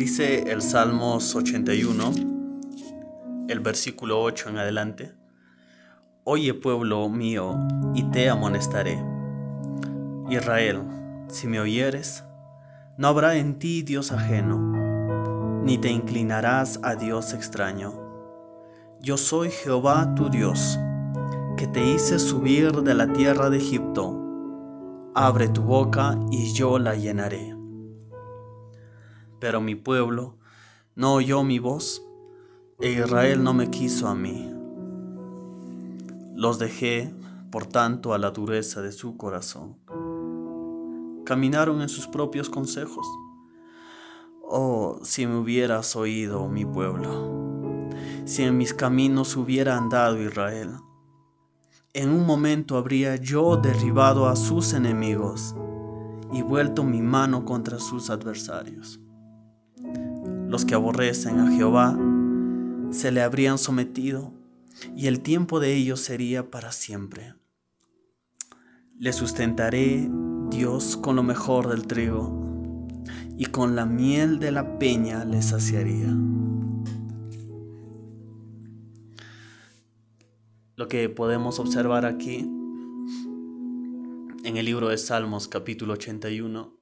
Dice el Salmos 81, el versículo 8 en adelante. Oye pueblo mío, y te amonestaré. Israel, si me oyeres, no habrá en ti Dios ajeno, ni te inclinarás a Dios extraño. Yo soy Jehová tu Dios, que te hice subir de la tierra de Egipto. Abre tu boca y yo la llenaré. Pero mi pueblo no oyó mi voz, e Israel no me quiso a mí. Los dejé, por tanto, a la dureza de su corazón. Caminaron en sus propios consejos. Oh, si me hubieras oído, mi pueblo, si en mis caminos hubiera andado Israel, en un momento habría yo derribado a sus enemigos y vuelto mi mano contra sus adversarios. Los que aborrecen a Jehová se le habrían sometido y el tiempo de ellos sería para siempre. Le sustentaré Dios con lo mejor del trigo y con la miel de la peña le saciaría. Lo que podemos observar aquí en el libro de Salmos capítulo 81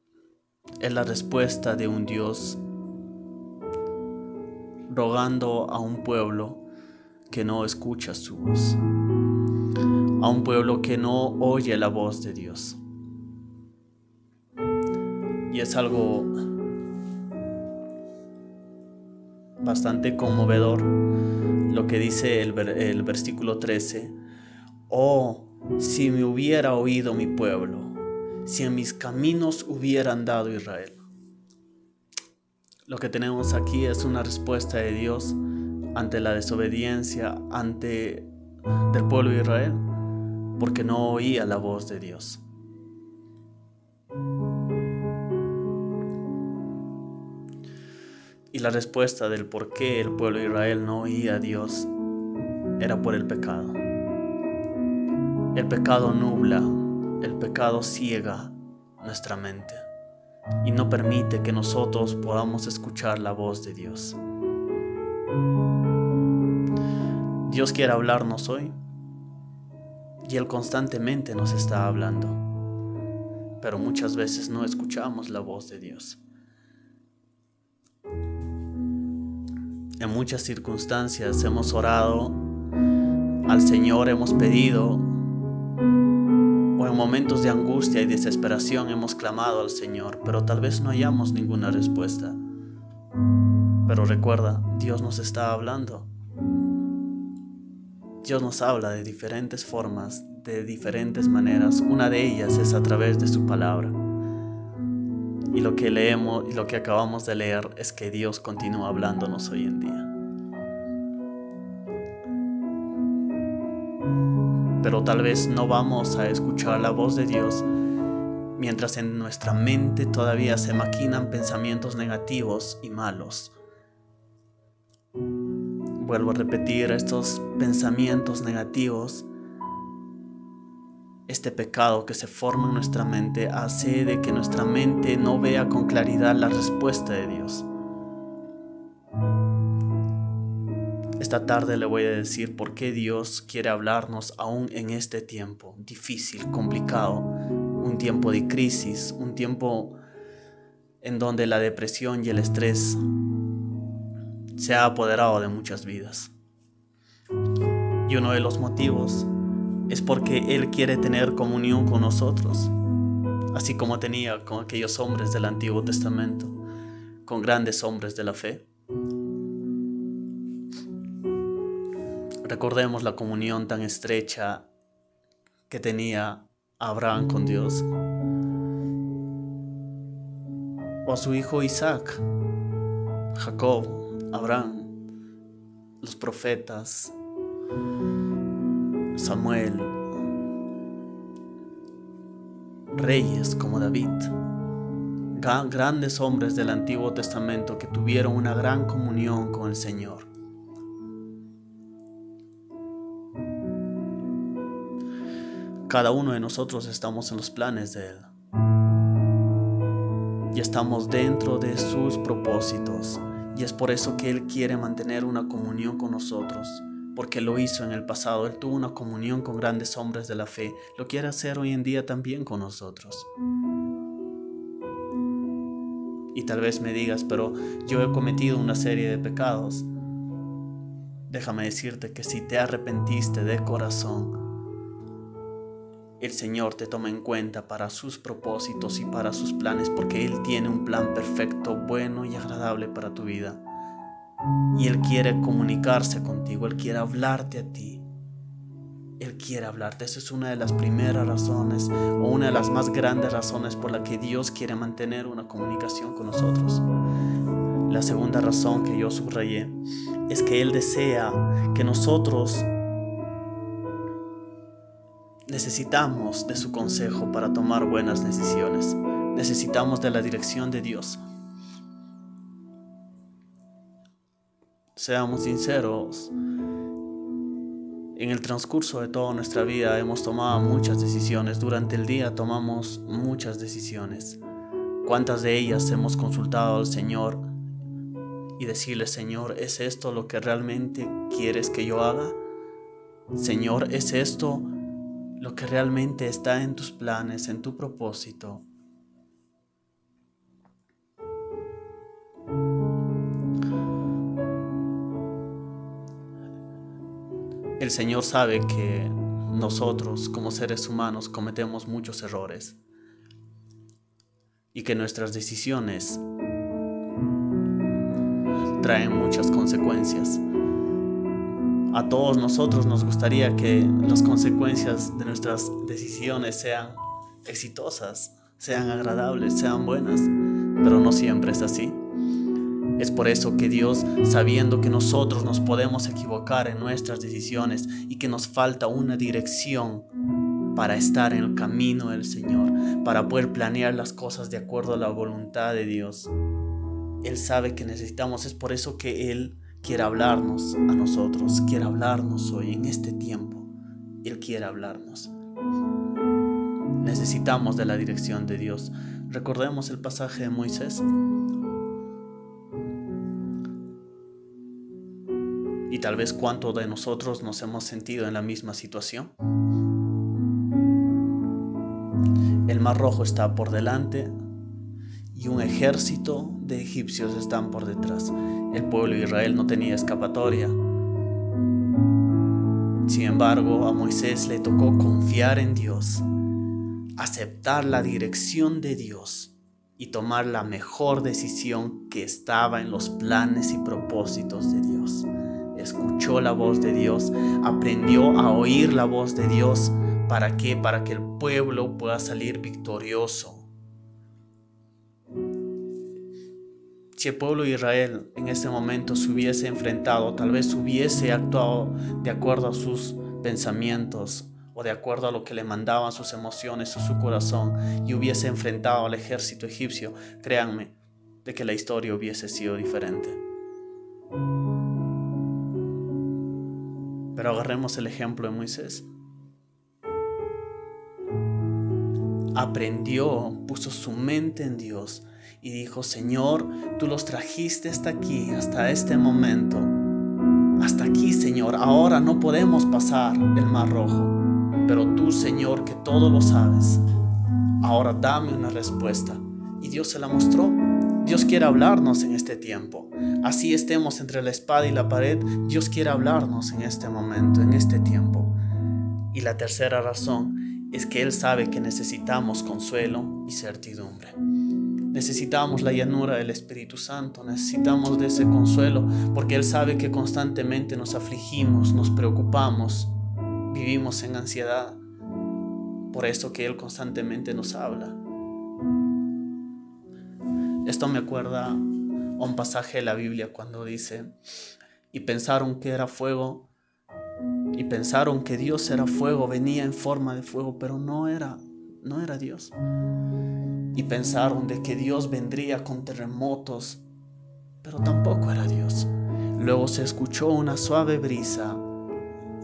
es la respuesta de un Dios rogando a un pueblo que no escucha su voz, a un pueblo que no oye la voz de Dios. Y es algo bastante conmovedor lo que dice el, el versículo 13. Oh, si me hubiera oído mi pueblo, si en mis caminos hubiera andado Israel. Lo que tenemos aquí es una respuesta de Dios ante la desobediencia ante del pueblo de Israel, porque no oía la voz de Dios. Y la respuesta del por qué el pueblo de Israel no oía a Dios era por el pecado. El pecado nubla, el pecado ciega nuestra mente y no permite que nosotros podamos escuchar la voz de Dios. Dios quiere hablarnos hoy y Él constantemente nos está hablando, pero muchas veces no escuchamos la voz de Dios. En muchas circunstancias hemos orado al Señor, hemos pedido momentos de angustia y desesperación hemos clamado al Señor, pero tal vez no hayamos ninguna respuesta. Pero recuerda, Dios nos está hablando. Dios nos habla de diferentes formas, de diferentes maneras. Una de ellas es a través de su palabra. Y lo que leemos y lo que acabamos de leer es que Dios continúa hablándonos hoy en día. Pero tal vez no vamos a escuchar la voz de Dios mientras en nuestra mente todavía se maquinan pensamientos negativos y malos. Vuelvo a repetir, estos pensamientos negativos, este pecado que se forma en nuestra mente hace de que nuestra mente no vea con claridad la respuesta de Dios. Esta tarde le voy a decir por qué Dios quiere hablarnos aún en este tiempo difícil, complicado, un tiempo de crisis, un tiempo en donde la depresión y el estrés se ha apoderado de muchas vidas. Y uno de los motivos es porque Él quiere tener comunión con nosotros, así como tenía con aquellos hombres del Antiguo Testamento, con grandes hombres de la fe. Recordemos la comunión tan estrecha que tenía Abraham con Dios. O a su hijo Isaac, Jacob, Abraham, los profetas, Samuel, reyes como David, grandes hombres del Antiguo Testamento que tuvieron una gran comunión con el Señor. Cada uno de nosotros estamos en los planes de Él. y estamos dentro de sus propósitos. Y es por eso que Él quiere mantener una comunión con nosotros, porque lo hizo en el pasado. Él tuvo una comunión con grandes hombres de la fe. Lo quiere hacer hoy en día también con nosotros. Y tal vez me digas, pero yo he cometido una serie de pecados. Déjame decirte que si te arrepentiste de corazón, el Señor te toma en cuenta para sus propósitos y para sus planes, porque Él tiene un plan perfecto, bueno y agradable para tu vida. Y Él quiere comunicarse contigo, Él quiere hablarte a ti. Él quiere hablarte. Esa es una de las primeras razones o una de las más grandes razones por la que Dios quiere mantener una comunicación con nosotros. La segunda razón que yo subrayé es que Él desea que nosotros necesitamos de su consejo para tomar buenas decisiones. Necesitamos de la dirección de Dios. Seamos sinceros, en el transcurso de toda nuestra vida hemos tomado muchas decisiones. Durante el día tomamos muchas decisiones. ¿Cuántas de ellas hemos consultado al Señor y decirle, Señor, ¿es esto lo que realmente quieres que yo haga? Señor, ¿es esto lo que realmente está en tus planes, en tu propósito? El Señor sabe que nosotros como seres humanos cometemos muchos errores y que nuestras decisiones traen muchas consecuencias. A todos nosotros nos gustaría que las consecuencias de nuestras decisiones sean exitosas, sean agradables, sean buenas, pero no siempre es así. Es por eso que Dios, sabiendo que nosotros nos podemos equivocar en nuestras decisiones y que nos falta una dirección para estar en el camino del Señor, para poder planear las cosas de acuerdo a la voluntad de Dios, él sabe que necesitamos, es por eso que Él quiere hablarnos a nosotros, quiere hablarnos hoy en este tiempo. Él quiere hablarnos. Necesitamos de la dirección de Dios. Recordemos el pasaje de Moisés. Y tal vez cuánto de nosotros nos hemos sentido en la misma situación. El mar rojo está por delante, y un ejército de egipcios están por detrás. El pueblo de Israel no tenía escapatoria. Sin embargo, a Moisés le tocó confiar en Dios, aceptar la dirección de Dios y tomar la mejor decisión que estaba en los planes y propósitos de Dios. Escuchó la voz de Dios, aprendió a oír la voz de Dios. ¿Para qué? Para que el pueblo pueda salir victorioso Si el pueblo de Israel en ese momento se hubiese enfrentado, tal vez hubiese actuado de acuerdo a sus pensamientos o de acuerdo a lo que le mandaban sus emociones o su corazón y hubiese enfrentado al ejército egipcio, créanme, de que la historia hubiese sido diferente. Pero agarremos el ejemplo de Moisés. Aprendió, puso su mente en Dios y dijo, Señor, tú los trajiste hasta aquí, hasta este momento. Hasta aquí, Señor, ahora no podemos pasar el mar rojo, pero tú, Señor, que todo lo sabes, ahora dame una respuesta. Y Dios se la mostró. Dios quiere hablarnos en este tiempo. Así estemos entre la espada y la pared, Dios quiere hablarnos en este momento, en este tiempo. Y la tercera razón es que Él sabe que necesitamos consuelo y certidumbre. Necesitamos la llanura del Espíritu Santo, necesitamos de ese consuelo, porque Él sabe que constantemente nos afligimos, nos preocupamos, vivimos en ansiedad. Por eso que Él constantemente nos habla. Esto me acuerda a un pasaje de la Biblia cuando dice, y pensaron que era fuego, y pensaron que Dios era fuego, venía en forma de fuego, pero no era, no era Dios y pensaron de que Dios vendría con terremotos, pero tampoco era Dios. Luego se escuchó una suave brisa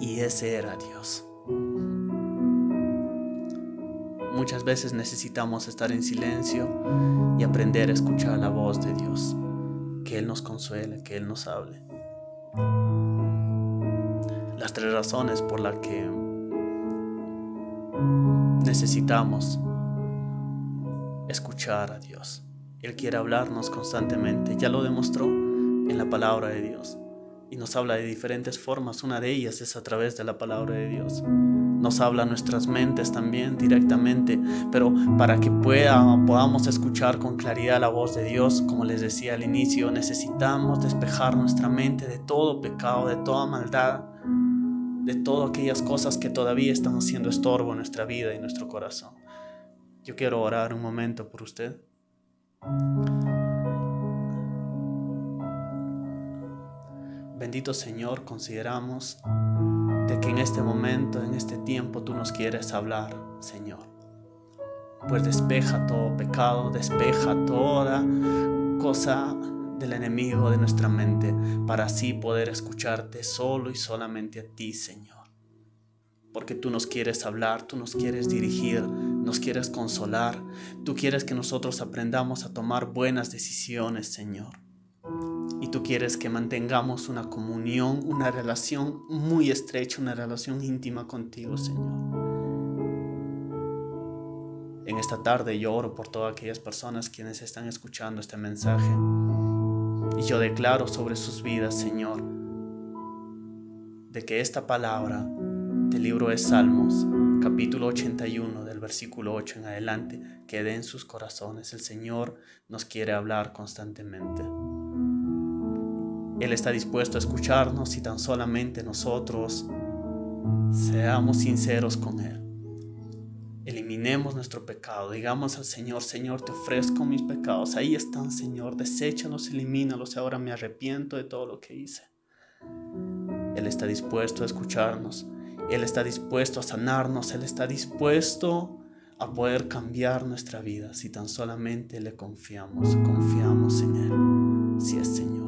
y ese era Dios. muchas veces necesitamos estar en silencio y aprender a escuchar la voz de Dios, que Él nos consuele, que Él nos hable. Las tres razones por las que necesitamos escuchar a Dios. Él quiere hablarnos constantemente, ya lo demostró en la palabra de Dios y nos habla de diferentes formas. Una de ellas es a través de la palabra de Dios. Nos habla a nuestras mentes también directamente, pero para que pueda, podamos escuchar con claridad la voz de Dios, como les decía al inicio, necesitamos despejar nuestra mente de todo pecado, de toda maldad, de todas aquellas cosas que todavía están haciendo estorbo en nuestra vida y nuestro corazón. Yo quiero orar un momento por usted. Bendito Señor, consideramos de que en este momento, en este tiempo, tú nos quieres hablar, Señor. Pues despeja todo pecado, despeja toda cosa del enemigo de nuestra mente, para así poder escucharte solo y solamente a ti, Señor. Porque tú nos quieres hablar, tú nos quieres dirigir, nos quieres consolar, tú quieres que nosotros aprendamos a tomar buenas decisiones, Señor. Y tú quieres que mantengamos una comunión, una relación muy estrecha, una relación íntima contigo, Señor. En esta tarde yo oro por todas aquellas personas quienes están escuchando este mensaje. Y yo declaro sobre sus vidas, Señor, de que esta palabra del libro de Salmos, capítulo 81, del versículo 8 en adelante, quede en sus corazones. El Señor nos quiere hablar constantemente. Él está dispuesto a escucharnos si tan solamente nosotros seamos sinceros con Él. Eliminemos nuestro pecado, digamos al Señor, Señor, te ofrezco mis pecados, ahí están, Señor, deséchalos, elimínalos, ahora me arrepiento de todo lo que hice. Él está dispuesto a escucharnos, Él está dispuesto a sanarnos, Él está dispuesto a poder cambiar nuestra vida si tan solamente le confiamos, confiamos en Él.